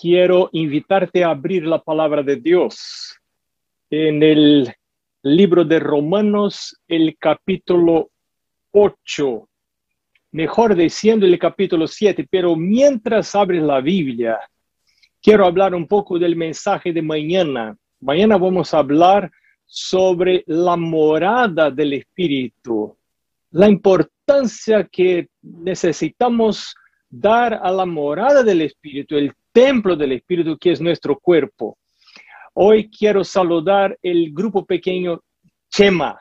quiero invitarte a abrir la palabra de Dios en el libro de Romanos, el capítulo 8, mejor diciendo el capítulo 7, pero mientras abres la Biblia, quiero hablar un poco del mensaje de mañana. Mañana vamos a hablar sobre la morada del Espíritu, la importancia que necesitamos dar a la morada del Espíritu, el templo del Espíritu que es nuestro cuerpo. Hoy quiero saludar el grupo pequeño Chema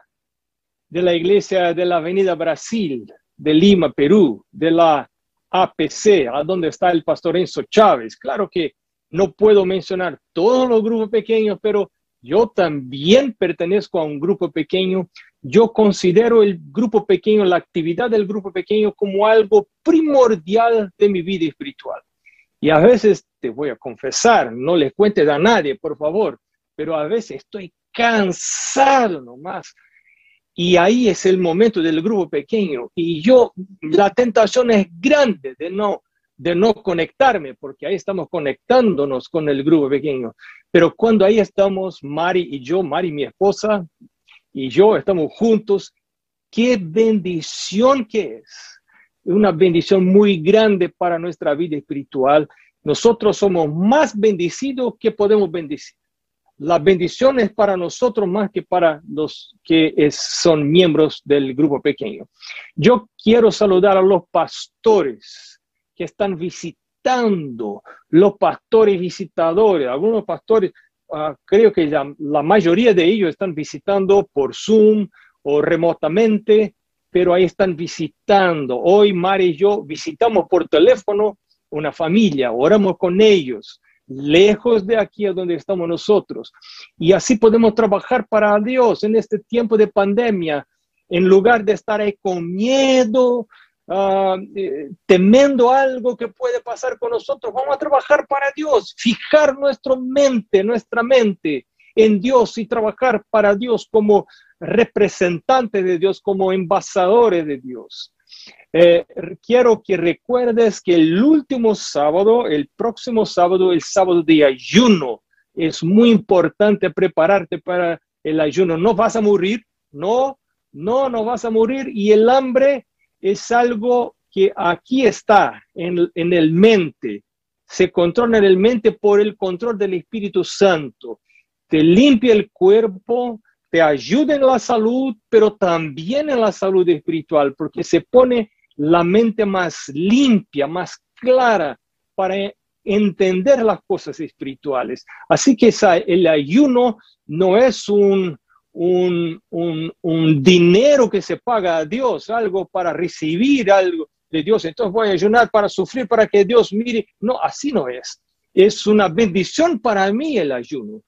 de la iglesia de la Avenida Brasil, de Lima, Perú, de la APC, a donde está el pastor Enzo Chávez. Claro que no puedo mencionar todos los grupos pequeños, pero yo también pertenezco a un grupo pequeño. Yo considero el grupo pequeño, la actividad del grupo pequeño como algo primordial de mi vida espiritual. Y a veces te voy a confesar, no le cuentes a nadie, por favor, pero a veces estoy cansado nomás. Y ahí es el momento del grupo pequeño. Y yo, la tentación es grande de no, de no conectarme, porque ahí estamos conectándonos con el grupo pequeño. Pero cuando ahí estamos, Mari y yo, Mari, mi esposa, y yo estamos juntos, qué bendición que es una bendición muy grande para nuestra vida espiritual. Nosotros somos más bendecidos que podemos bendecir. La bendición es para nosotros más que para los que son miembros del grupo pequeño. Yo quiero saludar a los pastores que están visitando, los pastores visitadores, algunos pastores, ah, creo que la mayoría de ellos están visitando por Zoom o remotamente pero ahí están visitando. Hoy Mari y yo visitamos por teléfono una familia, oramos con ellos, lejos de aquí a donde estamos nosotros. Y así podemos trabajar para Dios en este tiempo de pandemia, en lugar de estar ahí con miedo, uh, temiendo algo que puede pasar con nosotros. Vamos a trabajar para Dios, fijar nuestra mente, nuestra mente en Dios y trabajar para Dios como representantes de Dios, como embajadores de Dios. Eh, quiero que recuerdes que el último sábado, el próximo sábado, el sábado de ayuno, es muy importante prepararte para el ayuno. No vas a morir, no, no, no vas a morir. Y el hambre es algo que aquí está en, en el mente, se controla en el mente por el control del Espíritu Santo. Te limpia el cuerpo, te ayuda en la salud, pero también en la salud espiritual, porque se pone la mente más limpia, más clara para entender las cosas espirituales. Así que el ayuno no es un, un, un, dinero que se paga a Dios, algo para recibir algo de Dios. Entonces voy a ayunar para sufrir, para que Dios mire. No, así no es. Es una bendición para mí el ayuno.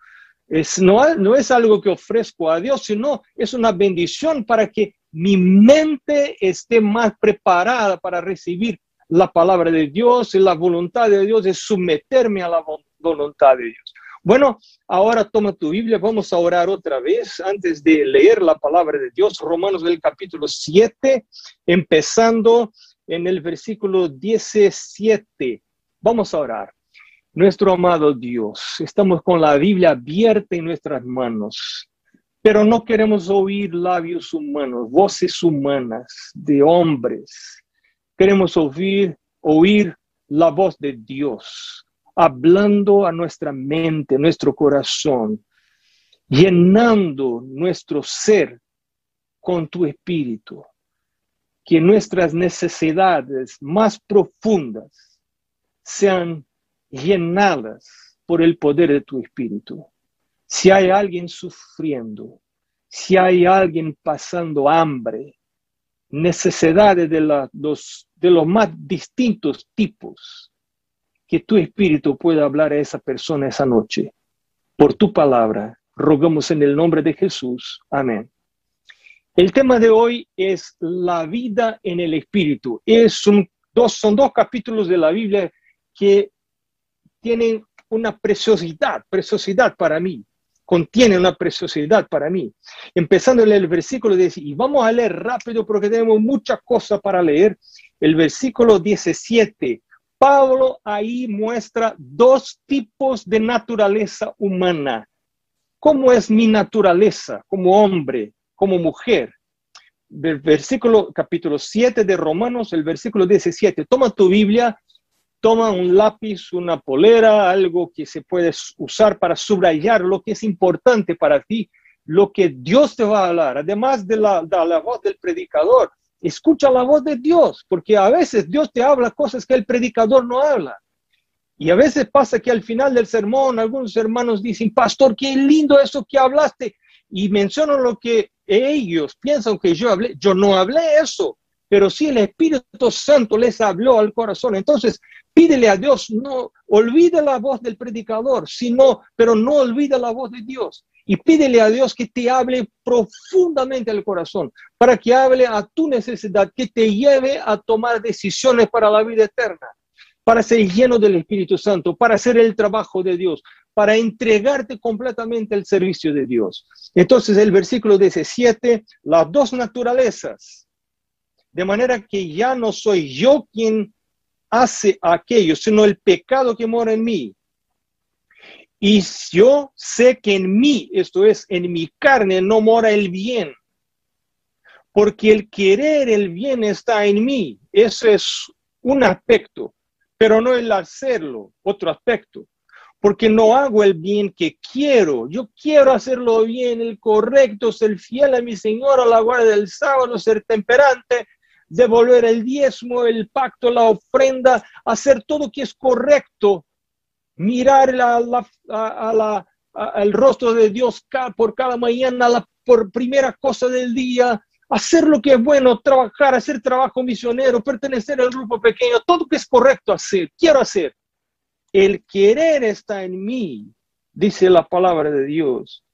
No es algo que ofrezco a Dios, sino es una bendición para que mi mente esté más preparada para recibir la palabra de Dios y la voluntad de Dios es someterme a la voluntad de Dios. Bueno, ahora toma tu Biblia, vamos a orar otra vez antes de leer la palabra de Dios, Romanos del capítulo 7, empezando en el versículo 17. Vamos a orar. Nuestro amado Dios, estamos con la Biblia abierta en nuestras manos, pero no queremos oír labios humanos, voces humanas de hombres. Queremos oír, oír la voz de Dios, hablando a nuestra mente, nuestro corazón, llenando nuestro ser con tu espíritu. Que nuestras necesidades más profundas sean llenadas por el poder de tu espíritu. Si hay alguien sufriendo, si hay alguien pasando hambre, necesidades de, los, de los más distintos tipos, que tu espíritu pueda hablar a esa persona esa noche. Por tu palabra, rogamos en el nombre de Jesús. Amén. El tema de hoy es la vida en el espíritu. Es un, dos, son dos capítulos de la Biblia que tienen una preciosidad, preciosidad para mí, contiene una preciosidad para mí. Empezando en el versículo 10, y vamos a leer rápido porque tenemos muchas cosas para leer. El versículo 17, Pablo ahí muestra dos tipos de naturaleza humana. ¿Cómo es mi naturaleza como hombre, como mujer? Del versículo capítulo 7 de Romanos, el versículo 17. Toma tu Biblia, toma un lápiz, una polera, algo que se puede usar para subrayar lo que es importante para ti, lo que Dios te va a hablar, además de la, de la voz del predicador Escucha la voz de Dios, porque a veces Dios te habla cosas que el predicador no habla. Y a veces pasa que al final del sermón algunos hermanos dicen, pastor, qué lindo eso que hablaste. Y menciono lo que ellos piensan que yo hablé. Yo no hablé eso, pero sí el Espíritu Santo les habló al corazón. Entonces, pídele a Dios, no olvide la voz del predicador, sino, pero no olvide la voz de Dios y pídele a Dios que te hable profundamente al corazón, para que hable a tu necesidad, que te lleve a tomar decisiones para la vida eterna, para ser lleno del Espíritu Santo, para hacer el trabajo de Dios, para entregarte completamente al servicio de Dios. Entonces el versículo 17, las dos naturalezas, de manera que ya no soy yo quien hace aquello, sino el pecado que mora en mí. Y yo sé que en mí, esto es, en mi carne, no mora el bien. Porque el querer el bien está en mí. Eso es un aspecto, pero no el hacerlo, otro aspecto. Porque no hago el bien que quiero. Yo quiero hacerlo bien, el correcto, ser fiel a mi Señor, a la guardia del sábado, ser temperante, devolver el diezmo, el pacto, la ofrenda, hacer todo que es correcto mirar la, a al rostro de Dios por cada mañana, la, por primera cosa del día, hacer lo que es bueno, trabajar, hacer trabajo misionero, pertenecer al grupo pequeño, todo que es correcto hacer, quiero hacer. El querer está en mí, dice la palabra de Dios,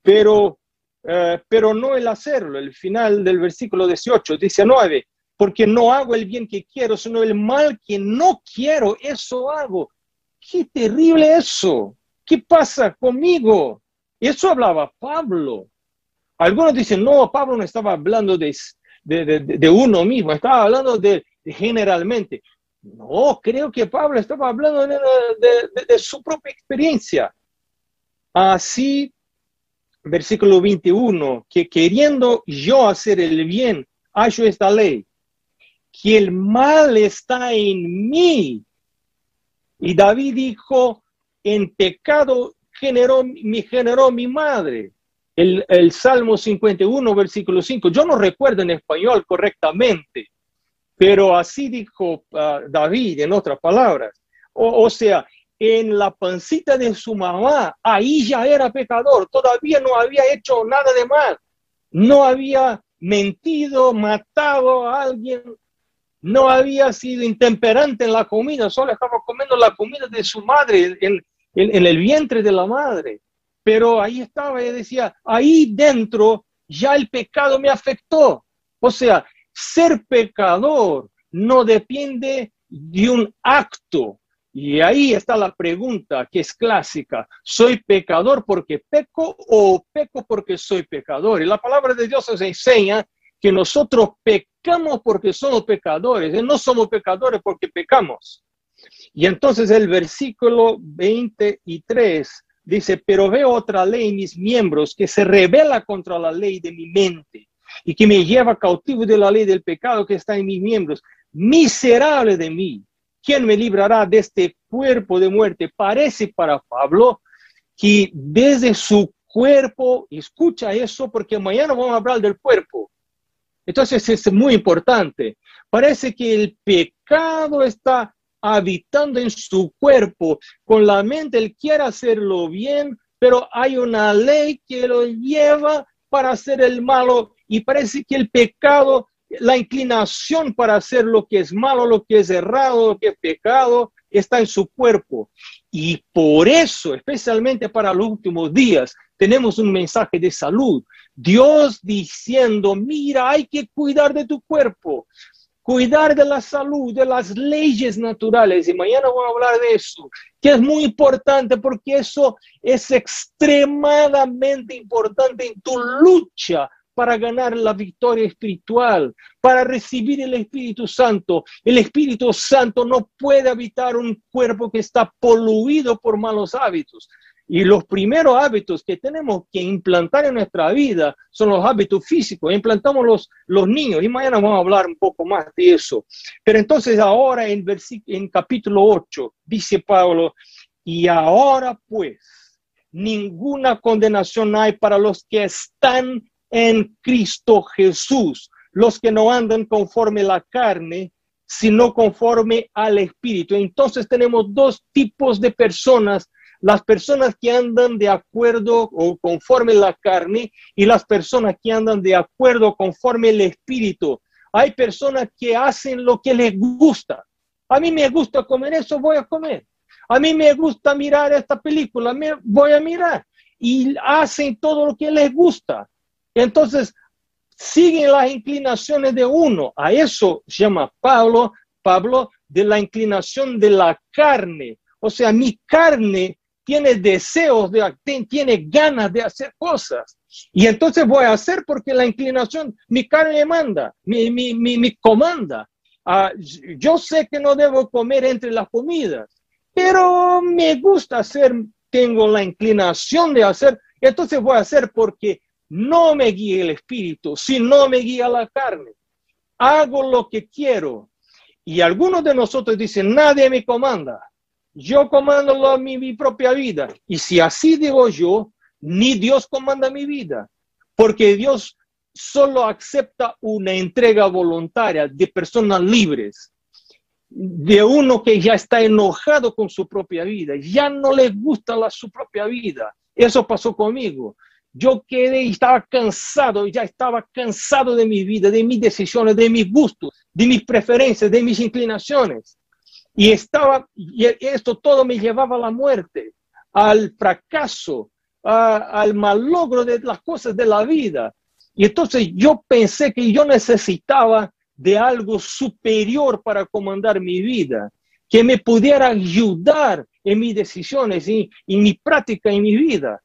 pero, eh, pero no el hacerlo. El final del versículo 18 dice 9, porque no hago el bien que quiero, sino el mal que no quiero, eso hago qué terrible eso. ¿Qué pasa conmigo? Eso hablaba Pablo. Algunos dicen, no, Pablo no estaba hablando de, de, uno mismo, estaba hablando de, generalmente. No, creo que Pablo estaba hablando de, su propia experiencia. Así, versículo 21, que queriendo yo hacer el bien, hallo esta ley, que el mal está en mí, y David dijo, en pecado generó, me generó mi madre. El, Salmo 51, versículo 5. Yo no recuerdo en español correctamente, pero así dijo ah, David en otras palabras. O sea, en la pancita de su mamá, ahí ya era pecador, todavía no había hecho nada de mal, no había mentido, matado a alguien, no había sido intemperante en la comida, solo estaba comiendo la comida de su madre, en, el vientre de la madre. Pero ahí estaba, y decía, ahí dentro ya el pecado me afectó. O sea, ser pecador no depende de un acto. Y ahí está la pregunta que es clásica. ¿Soy pecador porque peco o peco porque soy pecador? Y la palabra de Dios nos enseña que nosotros pecamos porque somos pecadores, no somos pecadores porque pecamos. Y entonces el versículo 23 dice, pero veo otra ley en mis miembros que se revela contra la ley de mi mente y que me lleva cautivo de la ley del pecado que está en mis miembros. Miserable de mí, ¿quién me librará de este cuerpo de muerte? Parece para Pablo que desde su cuerpo, escucha eso porque mañana vamos a hablar del cuerpo, entonces es muy importante. Parece que el pecado está habitando en su cuerpo. Con la mente él quiere hacerlo bien, pero hay una ley que lo lleva para hacer el malo y parece que el pecado, la inclinación para hacer lo que es malo, lo que es errado, lo que es pecado, está en su cuerpo. Y por eso, especialmente para los últimos días, tenemos un mensaje de salud. Dios diciendo, mira, hay que cuidar de tu cuerpo, cuidar de la salud, de las leyes naturales. Y mañana voy a hablar de eso, que es muy importante porque eso es extremadamente importante en tu lucha para ganar la victoria espiritual, para recibir el Espíritu Santo. El Espíritu Santo no puede habitar un cuerpo que está poluido por malos hábitos. Y los primeros hábitos que tenemos que implantar en nuestra vida son los hábitos físicos. Implantamos los, los niños y mañana vamos a hablar un poco más de eso. Pero entonces ahora en, en capítulo 8 dice Pablo, y ahora pues ninguna condenación hay para los que están en Cristo Jesús, los que no andan conforme la carne, sino conforme al Espíritu. Entonces tenemos dos tipos de personas, las personas que andan de acuerdo o conforme la carne y las personas que andan de acuerdo conforme al Espíritu. Hay personas que hacen lo que les gusta. A mí me gusta comer eso, voy a comer. A mí me gusta mirar esta película, voy a mirar. Y hacen todo lo que les gusta. Entonces, siguen las inclinaciones de uno. A eso llama Pablo, Pablo, de la inclinación de la carne. O sea, mi carne tiene deseos, de, tiene ganas de hacer cosas. Y entonces voy a hacer porque la inclinación, mi carne manda, mi, mi, mi, comanda. Ah, yo sé que no debo comer entre las comidas, pero me gusta hacer, tengo la inclinación de hacer, entonces voy a hacer porque no me guía el espíritu, sino me guía la carne. Hago lo que quiero. Y algunos de nosotros dicen, nadie me comanda. Yo comando mi, mi propia vida. Y si así digo yo, ni Dios comanda mi vida. Porque Dios solo acepta una entrega voluntaria de personas libres de uno que ya está enojado con su propia vida, ya no le gusta la, su propia vida. Eso pasó conmigo. Yo quedé y estaba cansado, ya estaba cansado de mi vida, de mis decisiones, de mis gustos, de mis preferencias, de mis inclinaciones. Y estaba, y esto todo me llevaba a la muerte, al fracaso, al malogro de las cosas de la vida. Y entonces yo pensé que yo necesitaba de algo superior para comandar mi vida, que me pudiera ayudar en mis decisiones y en mi práctica en mi vida.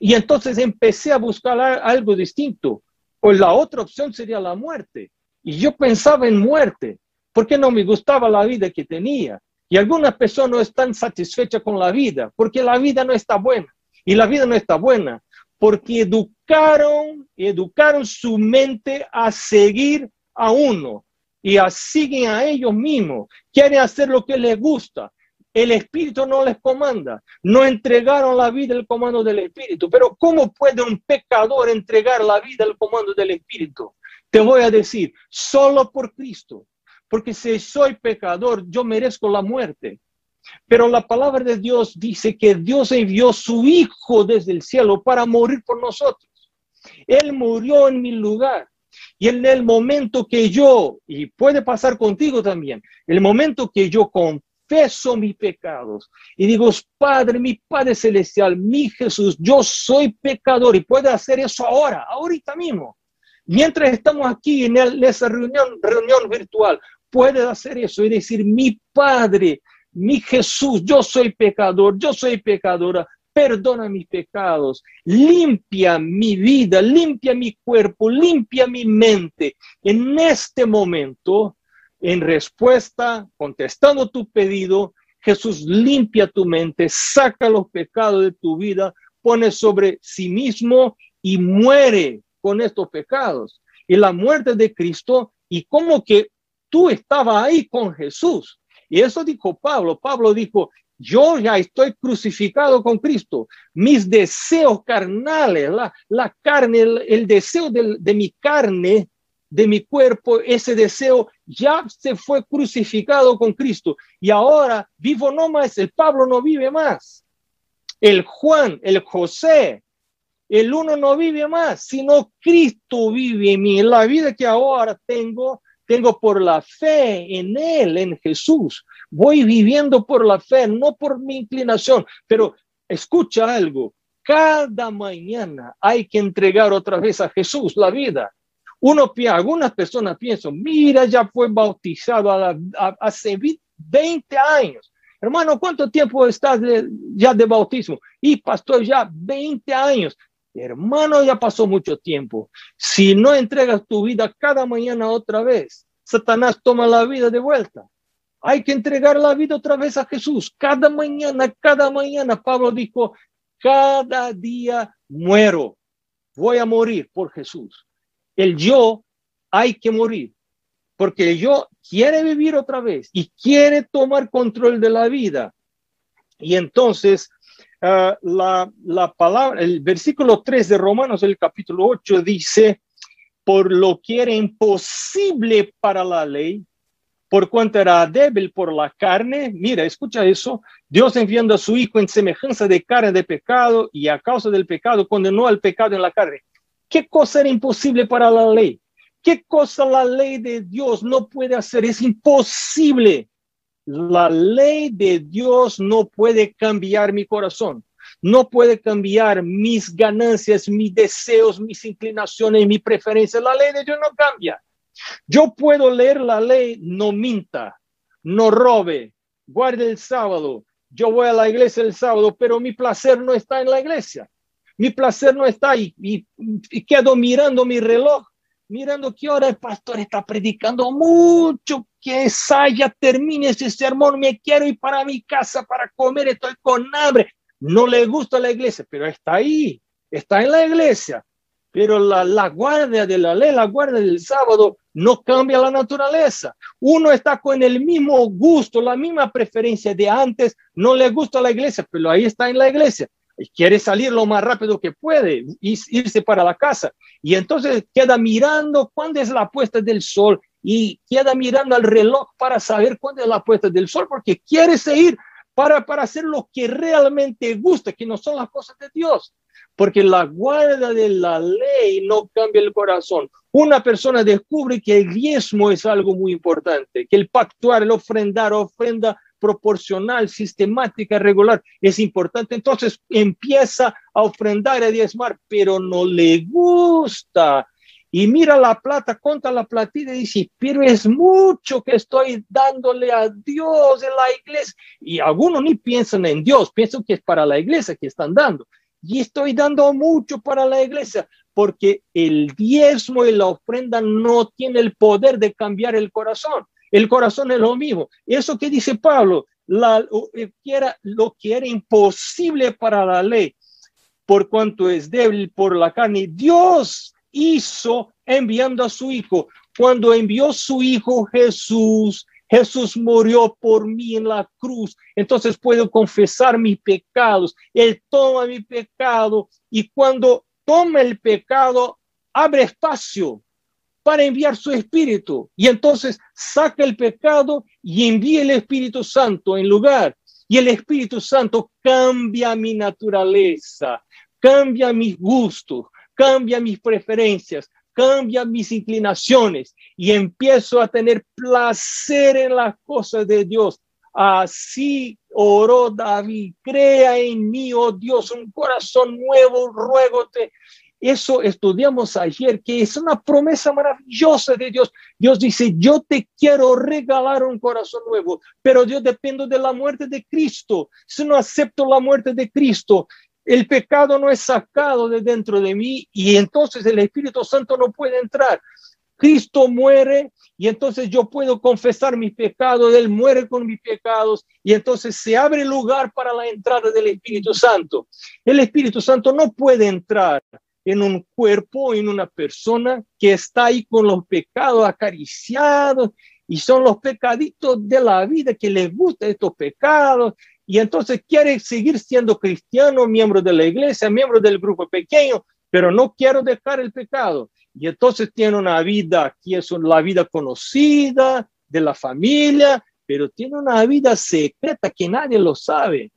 Y entonces empecé a buscar algo distinto. O la otra opción sería la muerte. Y yo pensaba en muerte, porque no me gustaba la vida que tenía. Y algunas personas no están satisfechas con la vida, porque la vida no está buena. Y la vida no está buena, porque educaron, educaron su mente a seguir a uno y siguen a ellos mismos, quieren hacer lo que les gusta. El Espíritu no les comanda, no entregaron la vida al comando del Espíritu. Pero ¿cómo puede un pecador entregar la vida al comando del Espíritu? Te voy a decir, solo por Cristo. Porque si soy pecador, yo merezco la muerte. Pero la palabra de Dios dice que Dios envió su Hijo desde el cielo para morir por nosotros. Él murió en mi lugar. Y en el momento que yo, y puede pasar contigo también, el momento que yo confeso mis pecados y digo, Padre, mi Padre Celestial, mi Jesús, yo soy pecador y puede hacer eso ahora, ahorita mismo. Mientras estamos aquí en, en esa reunión, reunión virtual, puede hacer eso y decir, mi Padre, mi Jesús, yo soy pecador, yo soy pecadora, perdona mis pecados, limpia mi vida, limpia mi cuerpo, limpia mi mente. En este momento, en respuesta, contestando tu pedido, Jesús limpia tu mente, saca los pecados de tu vida, pone sobre sí mismo y muere con estos pecados. Y la muerte de Cristo, y como que tú estabas ahí con Jesús. Y eso dijo Pablo. Pablo dijo, yo ya estoy crucificado con Cristo. Mis deseos carnales, la, carne, el, deseo de, mi carne, de mi cuerpo, ese deseo ya se fue crucificado con Cristo. Y ahora vivo no más, el Pablo no vive más. El Juan, el José, el uno no vive más, sino Cristo vive en mí. La vida que ahora tengo, tengo por la fe en Él, en Jesús. Voy viviendo por la fe, no por mi inclinación. Pero escucha algo, cada mañana hay que entregar otra vez a Jesús la vida. Uno, algunas personas piensan, mira, ya fue bautizado hace 20 años. Hermano, ¿cuánto tiempo estás ya de bautismo? Y pastor, ya 20 años. Hermano, ya pasó mucho tiempo. Si no entregas tu vida cada mañana otra vez, Satanás toma la vida de vuelta. Hay que entregar la vida otra vez a Jesús. Cada mañana, cada mañana, Pablo dijo, cada día muero. Voy a morir por Jesús. El yo hay que morir, porque el yo quiere vivir otra vez y quiere tomar control de la vida. Y entonces, la, la palabra, el versículo 3 de Romanos, el capítulo 8, dice, por lo que era imposible para la ley, por cuanto era débil por la carne, mira, escucha eso, Dios enviando a su Hijo en semejanza de carne de pecado y a causa del pecado condenó al pecado en la carne. ¿Qué cosa era imposible para la ley? ¿Qué cosa la ley de Dios no puede hacer? Es imposible. La ley de Dios no puede cambiar mi corazón. No puede cambiar mis ganancias, mis deseos, mis inclinaciones, mi preferencia. La ley de Dios no cambia. Yo puedo leer la ley, no minta, no robe, guarde el sábado. Yo voy a la iglesia el sábado, pero mi placer no está en la iglesia. Mi placer no está ahí. Y, quedo mirando mi reloj, mirando qué hora el pastor está predicando mucho. Que esa ya termine ese sermón. Me quiero ir para mi casa para comer. Estoy con hambre. No le gusta la iglesia, pero está ahí. Está en la iglesia. Pero la, la guardia de la ley, la guardia del sábado, no cambia la naturaleza. Uno está con el mismo gusto, la misma preferencia de antes, no le gusta la iglesia, pero ahí está en la iglesia. Quiere salir lo más rápido que puede, irse para la casa. Y entonces queda mirando cuándo es la puesta del sol y queda mirando al reloj para saber cuándo es la puesta del sol, porque quiere seguir para, para hacer lo que realmente gusta, que no son las cosas de Dios porque la guarda de la ley no cambia el corazón. Una persona descubre que el diezmo es algo muy importante, que el pactuar, el ofrendar, ofrenda proporcional, sistemática, regular, es importante. Entonces empieza a ofrendar, a diezmar, pero no le gusta. Y mira la plata, conta la platita y dice, pero es mucho que estoy dándole a Dios en la iglesia. Y algunos ni piensan en Dios, piensan que es para la iglesia que están dando y estoy dando mucho para la iglesia, porque el diezmo y la ofrenda no tiene el poder de cambiar el corazón. El corazón es lo mismo. Eso que dice Pablo, la, eh, lo que era imposible para la ley, por cuanto es débil por la carne, Dios hizo enviando a su Hijo. Cuando envió su Hijo Jesús, Jesús murió por mí en la cruz, entonces puedo confesar mis pecados. Él toma mi pecado y cuando toma el pecado, abre espacio para enviar su espíritu. Y entonces saca el pecado y envía el Espíritu Santo en lugar. Y el Espíritu Santo cambia mi naturaleza, cambia mis gustos, cambia mis preferencias, cambia mis inclinaciones y empiezo a tener placer en las cosas de Dios. Así oró David, crea en mí, oh Dios, un corazón nuevo, ruégote. Eso estudiamos ayer, que es una promesa maravillosa de Dios. Dios dice, yo te quiero regalar un corazón nuevo, pero yo dependo de la muerte de Cristo. Si no acepto la muerte de Cristo, el pecado no es sacado de dentro de mí y entonces el Espíritu Santo no puede entrar. Cristo muere y entonces yo puedo confesar mis pecados, Él muere con mis pecados y entonces se abre lugar para la entrada del Espíritu Santo. El Espíritu Santo no puede entrar en un cuerpo, en una persona que está ahí con los pecados acariciados y son los pecaditos de la vida que les gusta estos pecados y entonces quiere seguir siendo cristiano, miembro de la iglesia, miembro del grupo pequeño, pero no quiero dejar el pecado. Y entonces tiene una vida que es la vida conocida de la familia, pero tiene una vida secreta que nadie lo sabe.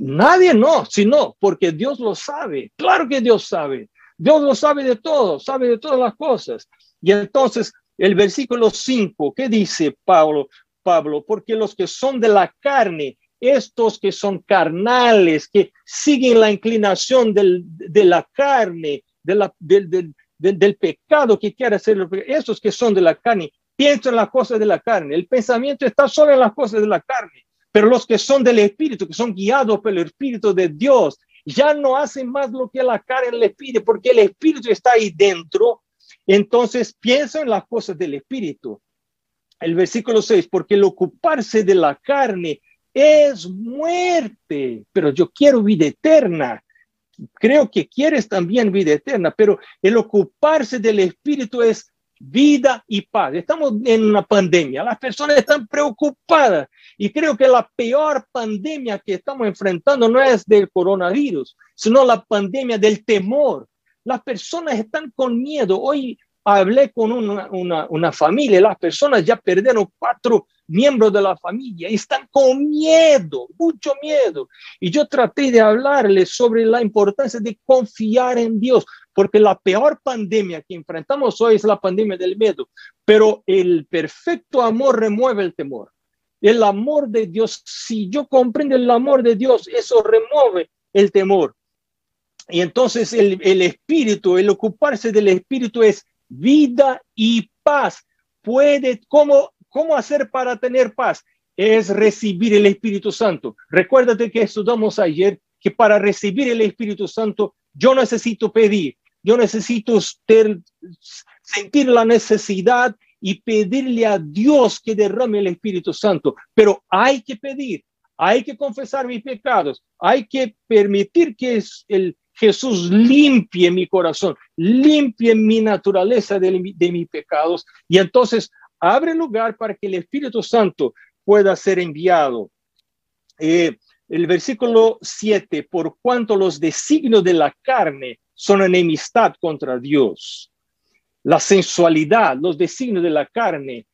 Nadie no, sino porque Dios lo sabe. Claro que Dios sabe. Dios lo sabe de todo, sabe de todas las cosas. Y entonces el versículo 5, ¿qué dice Pablo? Pablo, porque los que son de la carne estos que son carnales, que siguen la inclinación de la carne, del, pecado que quiere hacer, esos que son de la carne, piensan las cosas de la carne. El pensamiento está solo en las cosas de la carne, pero los que son del Espíritu, que son guiados por el Espíritu de Dios, ya no hacen más lo que la carne le pide, porque el espíritu está ahí dentro. Entonces piensa en las cosas del espíritu. El versículo 6, porque el ocuparse de la carne es muerte, pero yo quiero vida eterna. Creo que quieres también vida eterna, pero el ocuparse del espíritu es vida y paz. Estamos en una pandemia, las personas están preocupadas y creo que la peor pandemia que estamos enfrentando no es del coronavirus, sino la pandemia del temor. Las personas están con miedo. Hoy hablé con una, una, una familia, las personas ya perdieron cuatro miembros de la familia están con miedo, mucho miedo. Y yo traté de hablarles sobre la importancia de confiar en Dios, porque la peor pandemia que enfrentamos hoy es la pandemia del miedo, pero el perfecto amor remueve el temor. El amor de Dios, si yo comprendo el amor de Dios, eso remueve el temor. Y entonces el, el espíritu, el ocuparse del espíritu es vida y paz. Puede, como ¿Cómo hacer para tener paz? Es recibir el Espíritu Santo. Recuérdate que estudiamos ayer que para recibir el Espíritu Santo yo necesito pedir, yo necesito sentir la necesidad y pedirle a Dios que derrame el Espíritu Santo. Pero hay que pedir, hay que confesar mis pecados, hay que permitir que el Jesús limpie mi corazón, limpie mi naturaleza de, de mis pecados y entonces abre lugar para que el Espíritu Santo pueda ser enviado. Eh, el versículo 7, por cuanto los designios de la carne son enemistad contra Dios. La sensualidad, los designios de la carne,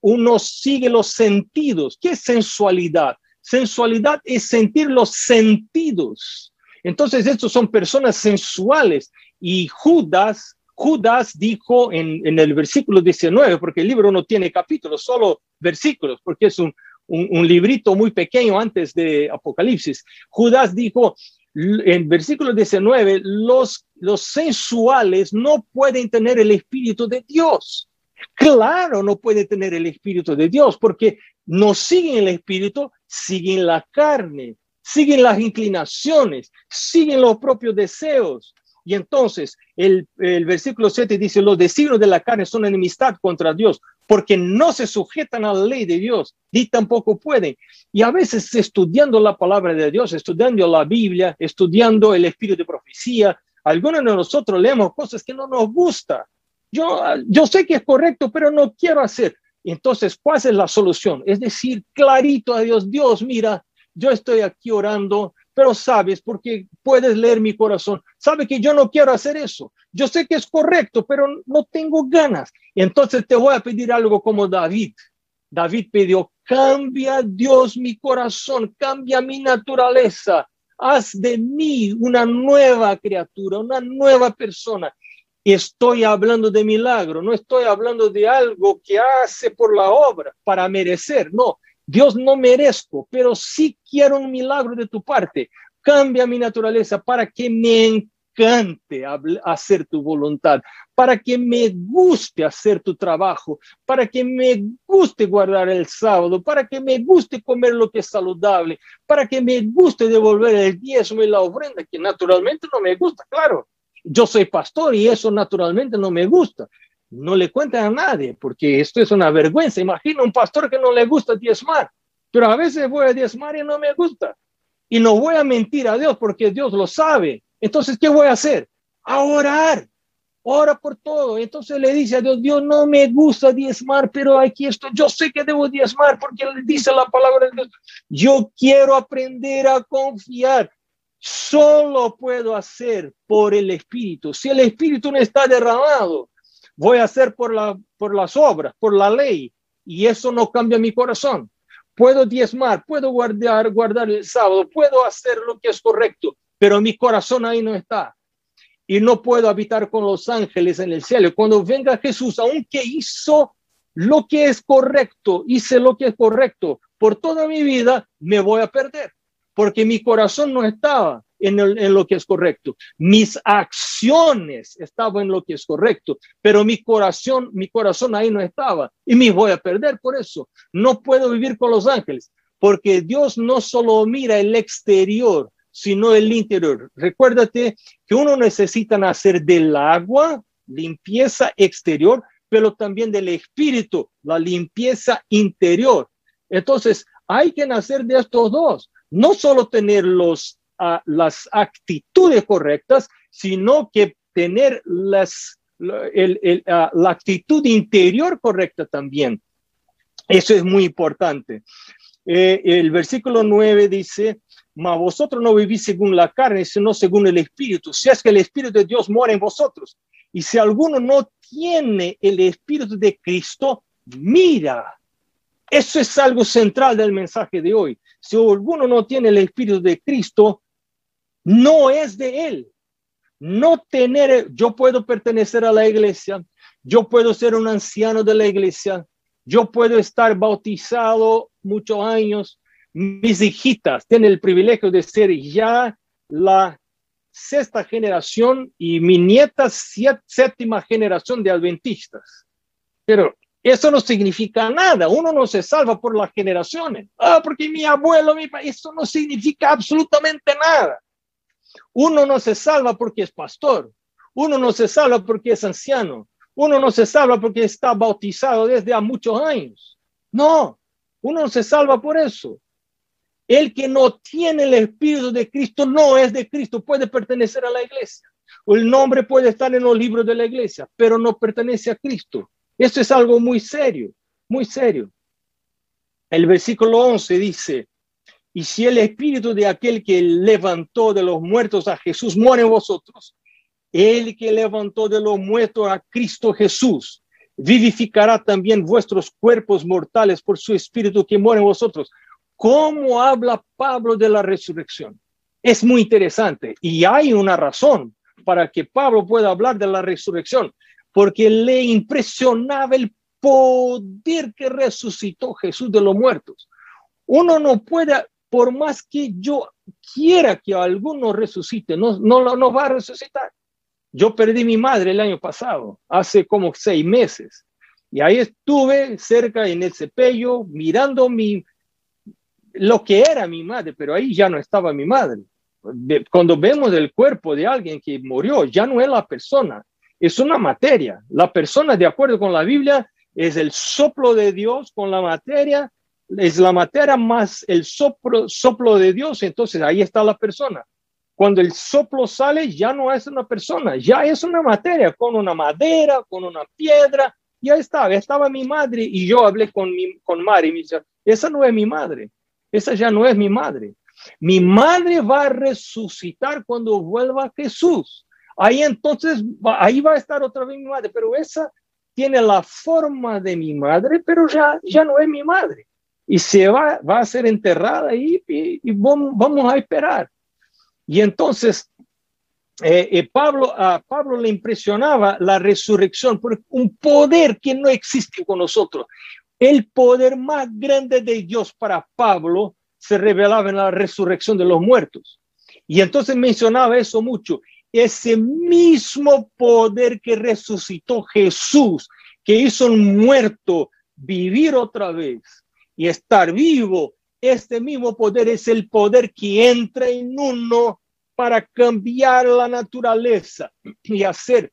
uno sigue los sentidos. ¿Qué es sensualidad? Sensualidad es sentir los sentidos. Entonces, estos son personas sensuales y Judas Judas dijo en, el versículo 19, porque el libro no tiene capítulos, solo versículos, porque es un, librito muy pequeño antes de Apocalipsis. Judas dijo en versículo 19, los, los sensuales no pueden tener el Espíritu de Dios. Claro, no pueden tener el Espíritu de Dios, porque no siguen el Espíritu, siguen la carne, siguen las inclinaciones, siguen los propios deseos. Y entonces el, versículo 7 dice, los designios de la carne son enemistad contra Dios, porque no se sujetan a la ley de Dios, ni tampoco pueden. Y a veces estudiando la palabra de Dios, estudiando la Biblia, estudiando el espíritu de profecía, algunos de nosotros leemos cosas que no nos gusta. Yo, yo sé que es correcto, pero no quiero hacer. Entonces, ¿cuál es la solución? Es decir, clarito a Dios, Dios, mira, yo estoy aquí orando, pero sabes, porque puedes leer mi corazón, sabe que yo no quiero hacer eso. Yo sé que es correcto, pero no tengo ganas. Entonces te voy a pedir algo como David. David pidió, cambia Dios mi corazón, cambia mi naturaleza, haz de mí una nueva criatura, una nueva persona. Estoy hablando de milagro, no estoy hablando de algo que hace por la obra para merecer, no, Dios no merezco, pero sí quiero un milagro de tu parte. Cambia mi naturaleza para que me encante hacer tu voluntad, para que me guste hacer tu trabajo, para que me guste guardar el sábado, para que me guste comer lo que es saludable, para que me guste devolver el diezmo y la ofrenda, que naturalmente no me gusta, claro. Yo soy pastor y eso naturalmente no me gusta, no le cuenten a nadie, porque esto es una vergüenza. Imagina un pastor que no le gusta diezmar, pero a veces voy a diezmar y no me gusta. Y no voy a mentir a Dios porque Dios lo sabe. Entonces, ¿qué voy a hacer? A orar. Ora por todo. Entonces le dice a Dios, Dios no me gusta diezmar, pero aquí estoy. Yo sé que debo diezmar porque le dice la palabra de Dios. Yo quiero aprender a confiar. Solo puedo hacer por el Espíritu. Si el Espíritu no está derramado, voy a hacer por, la, por las obras, por la ley, y eso no cambia mi corazón. Puedo diezmar, puedo guardar, guardar el sábado, puedo hacer lo que es correcto, pero mi corazón ahí no está. Y no puedo habitar con los ángeles en el cielo. Cuando venga Jesús, aunque hizo lo que es correcto, hice lo que es correcto por toda mi vida, me voy a perder, porque mi corazón no estaba en, lo que es correcto. Mis acciones estaban en lo que es correcto, pero mi corazón, mi corazón ahí no estaba y me voy a perder por eso. No puedo vivir con los ángeles, porque Dios no solo mira el exterior, sino el interior. Recuérdate que uno necesita nacer del agua, limpieza exterior, pero también del espíritu, la limpieza interior. Entonces, hay que nacer de estos dos, no solo tener los, las actitudes correctas, sino que tener la actitud interior correcta también. Eso es muy importante. Eh, el versículo 9 dice, mas vosotros no vivís según la carne, sino según el Espíritu. Si es que el Espíritu de Dios mora en vosotros. Y si alguno no tiene el Espíritu de Cristo, mira. Eso es algo central del mensaje de hoy. Si alguno no tiene el Espíritu de Cristo, no es de él. No tener, yo puedo pertenecer a la iglesia, yo puedo ser un anciano de la iglesia, yo puedo estar bautizado muchos años, mis hijitas tienen el privilegio de ser ya la sexta generación y mi nieta séptima generación de adventistas. Pero eso no significa nada. Uno no se salva por las generaciones. Ah, porque mi abuelo, mi eso no significa absolutamente nada. Uno no se salva porque es pastor. Uno no se salva porque es anciano. Uno no se salva porque está bautizado desde hace muchos años. No, uno no se salva por eso. El que no tiene el Espíritu de Cristo no es de Cristo, puede pertenecer a la iglesia. El nombre puede estar en los libros de la iglesia, pero no pertenece a Cristo. Esto es algo muy serio, muy serio. El versículo 11 dice, y si el espíritu de aquel que levantó de los muertos a Jesús muere en vosotros, el que levantó de los muertos a Cristo Jesús, vivificará también vuestros cuerpos mortales por su espíritu que muere en vosotros cómo habla Pablo de la resurrección. Es muy interesante y hay una razón para que Pablo pueda hablar de la resurrección, porque le impresionaba el poder que resucitó Jesús de los muertos. Uno no puede, por más que yo quiera que alguno resucite, no, no, va a resucitar. Yo perdí mi madre el año pasado, hace como seis meses, y ahí estuve cerca en el cepello mirando mi, lo que era mi madre, pero ahí ya no estaba mi madre. Cuando vemos el cuerpo de alguien que murió, ya no es la persona, es una materia. La persona, de acuerdo con la Biblia, es el soplo de Dios con la materia, es la materia más el soplo, soplo de Dios, entonces ahí está la persona. Cuando el soplo sale, ya no es una persona, ya es una materia, con una madera, con una piedra, ya estaba, estaba mi madre y yo hablé con, mi, con Mari y me dice, esa no es mi madre, esa ya no es mi madre. Mi madre va a resucitar cuando vuelva Jesús. Ahí entonces, ahí va a estar otra vez mi madre, pero esa tiene la forma de mi madre, pero ya, ya no es mi madre. Y se va, va a ser enterrada ahí y, vamos, a esperar. Y entonces, eh, eh, Pablo, a Pablo le impresionaba la resurrección, por un poder que no existe con nosotros. El poder más grande de Dios para Pablo se revelaba en la resurrección de los muertos. Y entonces mencionaba eso mucho. Ese mismo poder que resucitó Jesús, que hizo un muerto vivir otra vez y estar vivo, este mismo poder es el poder que entra en uno para cambiar la naturaleza y hacer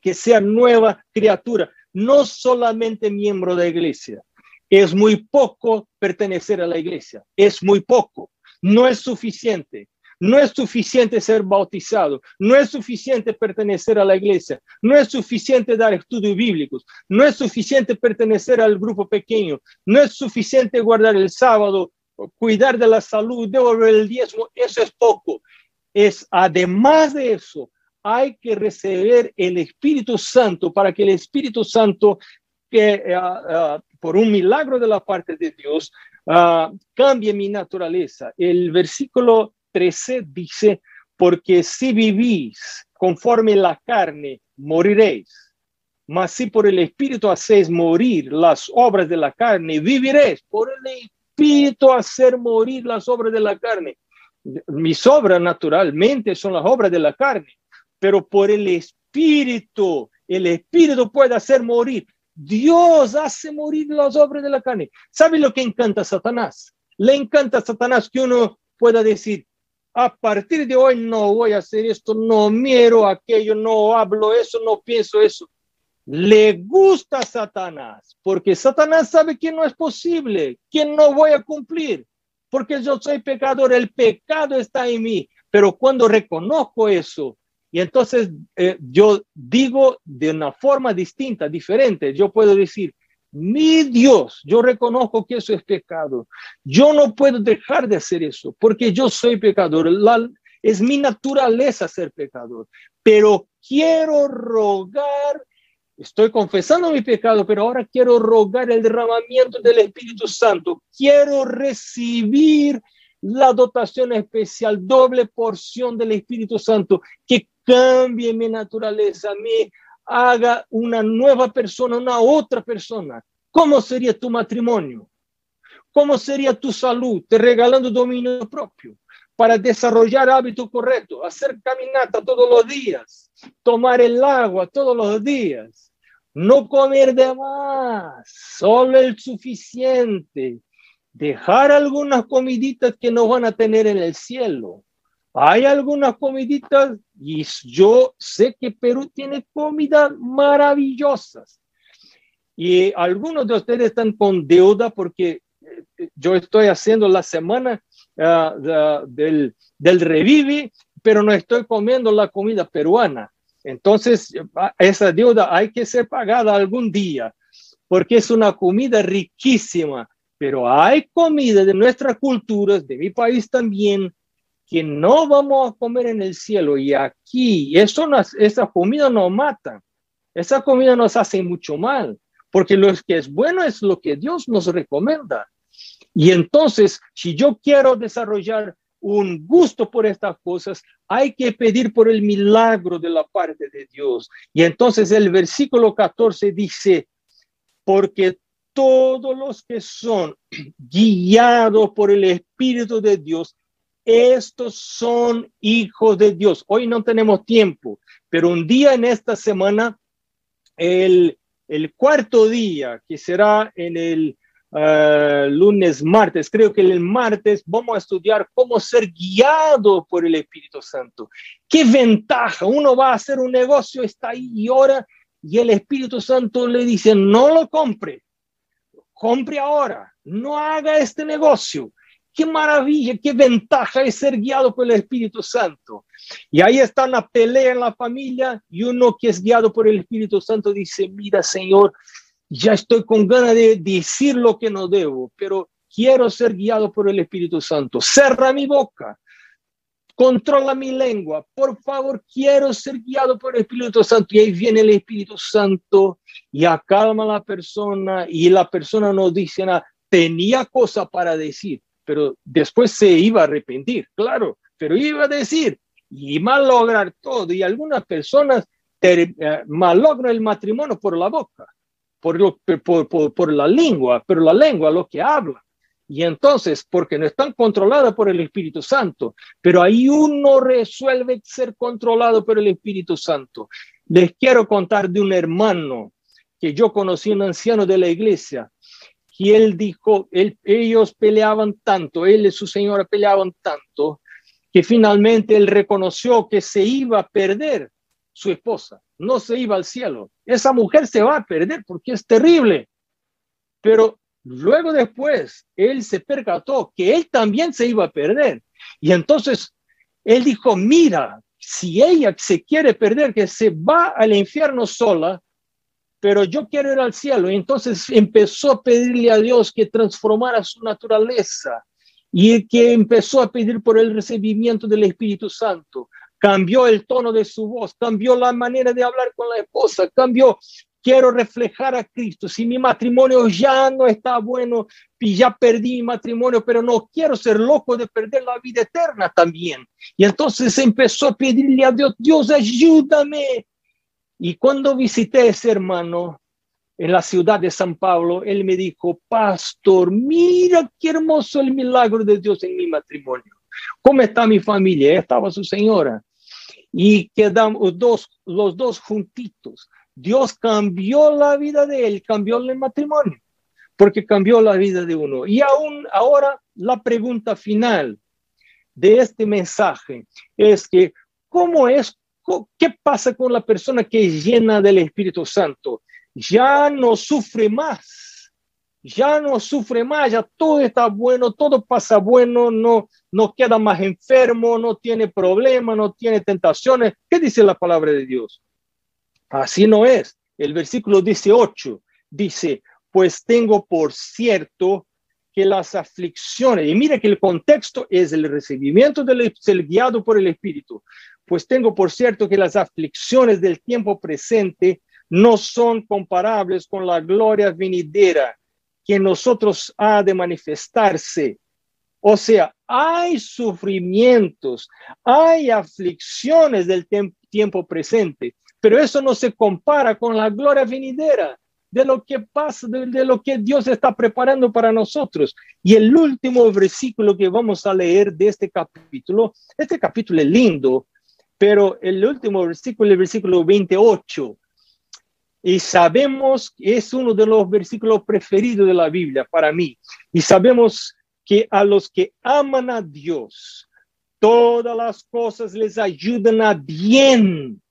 que sea nueva criatura no solamente miembro de la iglesia. Es muy poco pertenecer a la iglesia, es muy poco, no es suficiente. No es suficiente ser bautizado, no es suficiente pertenecer a la iglesia, no es suficiente dar estudios bíblicos, no es suficiente pertenecer al grupo pequeño, no es suficiente guardar el sábado, cuidar de la salud, devolver el diezmo, eso es poco. Es además de eso, hay que recibir el Espíritu Santo para que el Espíritu Santo, que eh, ah, ah, por un milagro de la parte de Dios, ah, cambie mi naturaleza. El versículo 13 dice, porque si vivís conforme la carne, moriréis. Mas si por el Espíritu hacéis morir las obras de la carne, viviréis. Por el Espíritu hacer morir las obras de la carne. Mis obras naturalmente son las obras de la carne pero por el Espíritu, el Espíritu puede hacer morir. Dios hace morir las obras de la carne. ¿Sabe lo que encanta a Satanás? Le encanta a Satanás que uno pueda decir, a partir de hoy no voy a hacer esto, no miro aquello, no hablo eso, no pienso eso. Le gusta a Satanás, porque Satanás sabe que no es posible, que no voy a cumplir, porque yo soy pecador, el pecado está en mí. Pero cuando reconozco eso, y entonces eh, yo digo de una forma distinta, diferente, yo puedo decir, mi Dios, yo reconozco que eso es pecado. Yo no puedo dejar de hacer eso porque yo soy pecador. es mi naturaleza ser pecador. Pero quiero rogar, estoy confesando mi pecado, pero ahora quiero rogar el derramamiento del Espíritu Santo. Quiero recibir la dotación especial, doble porción del Espíritu Santo que cambie mi naturaleza, haga una nueva persona, una otra persona. ¿Cómo sería tu matrimonio? ¿Cómo sería tu salud? Te regalando dominio propio para desarrollar hábito correcto, hacer caminata todos los días, tomar el agua todos los días, no comer de más, solo el suficiente, dejar algunas comiditas que no van a tener en el cielo. Hay algunas comiditas y yo sé que Perú tiene comidas maravillosas. Y algunos de ustedes están con deuda porque eh, yo estoy haciendo la semana uh, del, del revive, pero no estoy comiendo la comida peruana. Entonces, esa deuda hay que ser pagada algún día, porque es una comida riquísima, pero hay comida de nuestras culturas, de mi país también, que no vamos a comer en el cielo. Y aquí, eso esa comida nos mata. Esa comida nos hace mucho mal, porque lo que es bueno es lo que Dios nos recomienda. Y entonces, si yo quiero desarrollar un gusto por estas cosas, hay que pedir por el milagro de la parte de Dios. Y entonces el versículo 14 dice, porque todos los que son guiados por el Espíritu de Dios, estos son hijos de Dios. Hoy no tenemos tiempo, pero un día en esta semana, el, cuarto día, que será en el uh, lunes, martes, creo que el martes vamos a estudiar cómo ser guiado por el Espíritu Santo. ¿Qué ventaja? Uno va a hacer un negocio, está ahí y ahora, y el Espíritu Santo le dice, no lo compre compre ahora, no haga este negocio. Qué maravilla, qué ventaja es ser guiado por el Espíritu Santo. Y ahí está una pelea en la familia y uno que es guiado por el Espíritu Santo dice, mira Señor, ya estoy con ganas de decir lo que no debo, pero quiero ser guiado por el Espíritu Santo. Cerra mi boca, controla mi lengua, por favor, quiero ser guiado por el Espíritu Santo. Y ahí viene el Espíritu Santo y acalma a la persona y la persona no dice nada, tenía cosa para decir, pero después se iba a arrepentir, claro, pero iba a decir y malograr todo. Y algunas personas eh, malogran el matrimonio por la boca, por, lo, por, por, por la lengua, pero la lengua lo que habla. Y entonces, porque no están controladas por el Espíritu Santo, pero ahí uno resuelve ser controlado por el Espíritu Santo. Les quiero contar de un hermano que yo conocí, un anciano de la iglesia, que él dijo, ellos peleaban tanto, él y su señora peleaban tanto, que finalmente él reconoció que se iba a perder su esposa, no se iba al cielo. Esa mujer se va a perder porque es terrible. Pero Luego después, él se percató que él también se iba a perder. Y entonces él dijo, mira, si ella se quiere perder, que se va al infierno sola, pero yo quiero ir al cielo. Y entonces empezó a pedirle a Dios que transformara su naturaleza y que empezó a pedir por el recibimiento del Espíritu Santo. Cambió el tono de su voz, cambió la manera de hablar con la esposa, cambió quiero reflejar a Cristo. Si mi matrimonio ya no está bueno y ya perdí mi matrimonio, pero no quiero ser loco de perder la vida eterna también. Y entonces empezó a pedirle a Dios, Dios, ayúdame. Y cuando visité a ese hermano en la ciudad de San Pablo, él me dijo, pastor, mira qué hermoso el milagro de Dios en mi matrimonio. ¿Cómo está mi familia? Estaba su señora. Y quedamos dos, los dos juntitos Dios cambió la vida de él, cambió el matrimonio, porque cambió la vida de uno. Y aún ahora la pregunta final, de este mensaje es que cómo es, qué pasa con la persona que es llena del Espíritu Santo. Ya no sufre más, ya no sufre más, ya todo está bueno, todo pasa bueno, no, no queda más enfermo, no tiene problemas, no tiene tentaciones. ¿Qué dice la palabra de Dios? Así no es. El versículo 18 dice, pues tengo por cierto que las aflicciones, y mire que el contexto es el recibimiento del el guiado por el Espíritu, pues tengo por cierto que las aflicciones del tiempo presente no son comparables con la gloria venidera que nosotros ha de manifestarse. O sea, hay sufrimientos, hay aflicciones del tiempo presente, pero eso no se compara con la gloria venidera de lo que pasa, de, lo que Dios está preparando para nosotros. Y el último versículo que vamos a leer de este capítulo, este capítulo es lindo, pero el último versículo, el versículo 28, y sabemos que es uno de los versículos preferidos de la Biblia para mí, y sabemos que a los que aman a Dios, todas las cosas les ayudan a bien.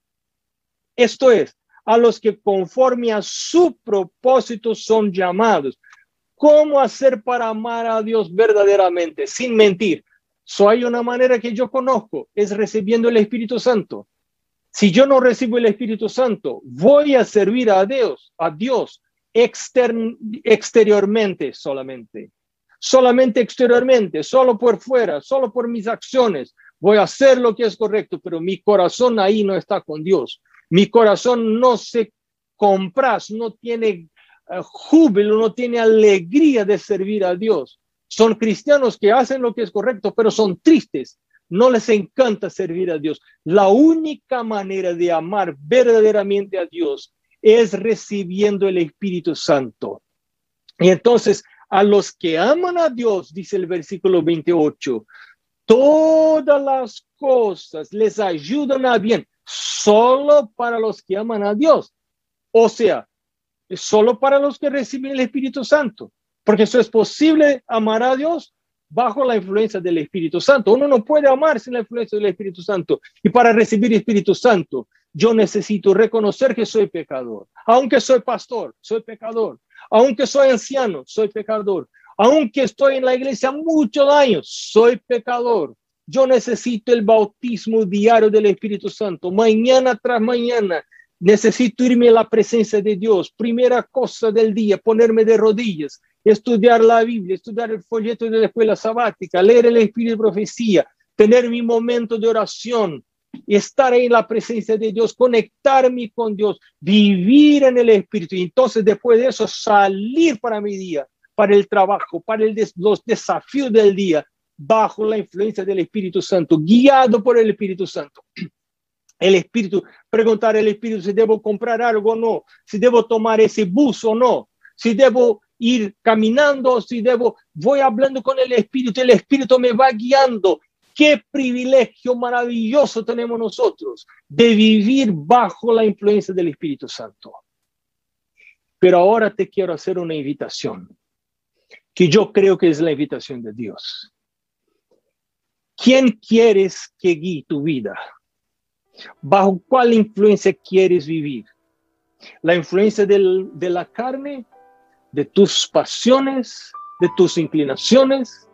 Esto es, a los que conforme a su propósito son llamados. ¿Cómo hacer para amar a Dios verdaderamente, sin mentir? Hay una manera que yo conozco, es recibiendo el Espíritu Santo. Si yo no recibo el Espíritu Santo, voy a servir a Dios, a Dios exteriormente solamente. Solamente exteriormente, solo por fuera, solo por mis acciones. Voy a hacer lo que es correcto, pero mi corazón ahí no está con Dios. Mi corazón no se compra, no tiene eh, júbilo, no tiene alegría de servir a Dios. Son cristianos que hacen lo que es correcto, pero son tristes. No les encanta servir a Dios. La única manera de amar verdaderamente a Dios es recibiendo el Espíritu Santo. Y entonces, a los que aman a Dios, dice el versículo 28, todas las cosas les ayudan a bien solo para los que aman a Dios. O sea, solo para los que reciben el Espíritu Santo. Porque eso es posible amar a Dios bajo la influencia del Espíritu Santo. Uno no puede amar sin la influencia del Espíritu Santo. Y para recibir Espíritu Santo, yo necesito reconocer que soy pecador. Aunque soy pastor, soy pecador. Aunque soy anciano, soy pecador. Aunque estoy en la iglesia muchos años, soy pecador. Yo necesito el bautismo diario del Espíritu Santo, mañana tras mañana. Necesito irme a la presencia de Dios. Primera cosa del día, ponerme de rodillas, estudiar la Biblia, estudiar el folleto de la escuela sabática, leer el Espíritu de profecía, tener mi momento de oración, estar en la presencia de Dios, conectarme con Dios, vivir en el Espíritu. Y entonces después de eso salir para mi día, para el trabajo, para los desafíos del día, bajo la influencia del Espíritu Santo, guiado por el Espíritu Santo. El Espíritu, preguntar al Espíritu si debo comprar algo o no, si debo tomar ese bus o no, si debo ir caminando, si debo, voy hablando con el Espíritu, el Espíritu me va guiando. Qué privilegio maravilloso tenemos nosotros de vivir bajo la influencia del Espíritu Santo. Pero ahora te quiero hacer una invitación, que yo creo que es la invitación de Dios. ¿Quién quieres que guíe tu vida? ¿Bajo cuál influencia quieres vivir? ¿La influencia de la carne, de tus pasiones, de tus inclinaciones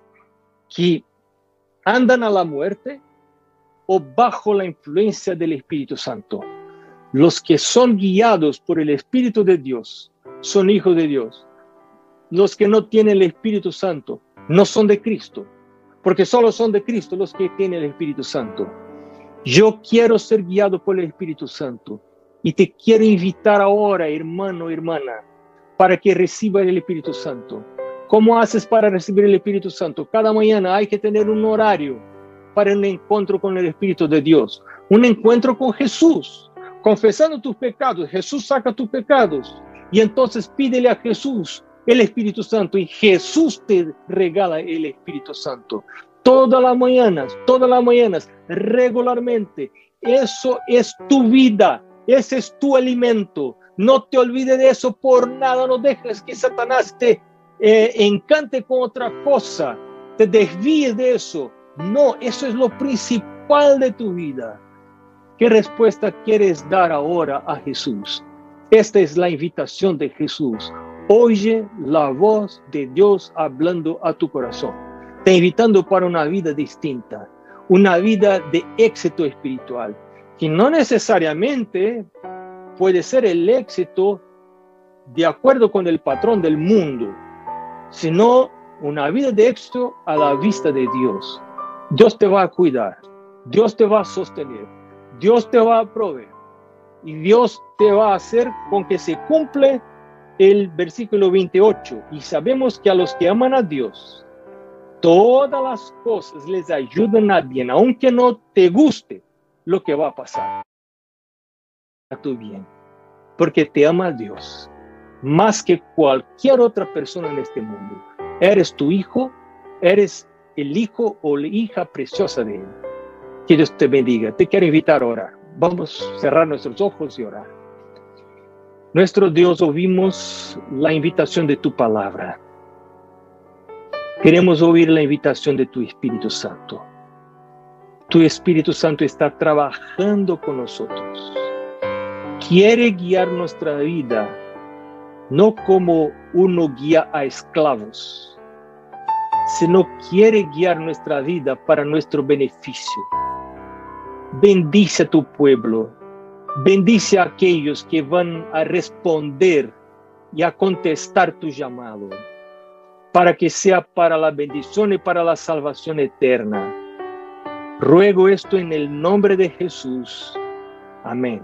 que andan a la muerte? ¿O bajo la influencia del Espíritu Santo? Los que son guiados por el Espíritu de Dios son hijos de Dios. Los que no tienen el Espíritu Santo no son de Cristo porque solo son de Cristo los que tienen el Espíritu Santo. Yo quiero ser guiado por el Espíritu Santo y te quiero invitar ahora, hermano, hermana, para que reciba el Espíritu Santo. ¿Cómo haces para recibir el Espíritu Santo? Cada mañana hay que tener un horario para un encuentro con el Espíritu de Dios, un encuentro con Jesús, confesando tus pecados. Jesús saca tus pecados y entonces pídele a Jesús el Espíritu Santo y Jesús te regala el Espíritu Santo. Todas las mañanas, todas las mañanas, regularmente. Eso es tu vida, ese es tu alimento. No te olvides de eso por nada, no dejes que Satanás te eh, encante con otra cosa, te desvíes de eso. No, eso es lo principal de tu vida. ¿Qué respuesta quieres dar ahora a Jesús? Esta es la invitación de Jesús. Oye la voz de Dios hablando a tu corazón. Te invitando para una vida distinta, una vida de éxito espiritual, que no necesariamente puede ser el éxito de acuerdo con el patrón del mundo, sino una vida de éxito a la vista de Dios. Dios te va a cuidar, Dios te va a sostener, Dios te va a proveer y Dios te va a hacer con que se cumple el versículo 28. Y sabemos que a los que aman a Dios, todas las cosas les ayudan a bien, aunque no te guste lo que va a pasar. A tu bien, porque te ama Dios más que cualquier otra persona en este mundo. Eres tu hijo, eres el hijo o la hija preciosa de Él. Que Dios te bendiga. Te quiero invitar a orar. Vamos a cerrar nuestros ojos y orar. Nuestro Dios, oímos la invitación de tu palabra. Queremos oír la invitación de tu Espíritu Santo. Tu Espíritu Santo está trabajando con nosotros. Quiere guiar nuestra vida, no como uno guía a esclavos, sino quiere guiar nuestra vida para nuestro beneficio. Bendice a tu pueblo, bendice a aquellos que van a responder y a contestar tu llamado, para que sea para la bendición y para la salvación eterna. Ruego esto en el nombre de Jesús. Amén.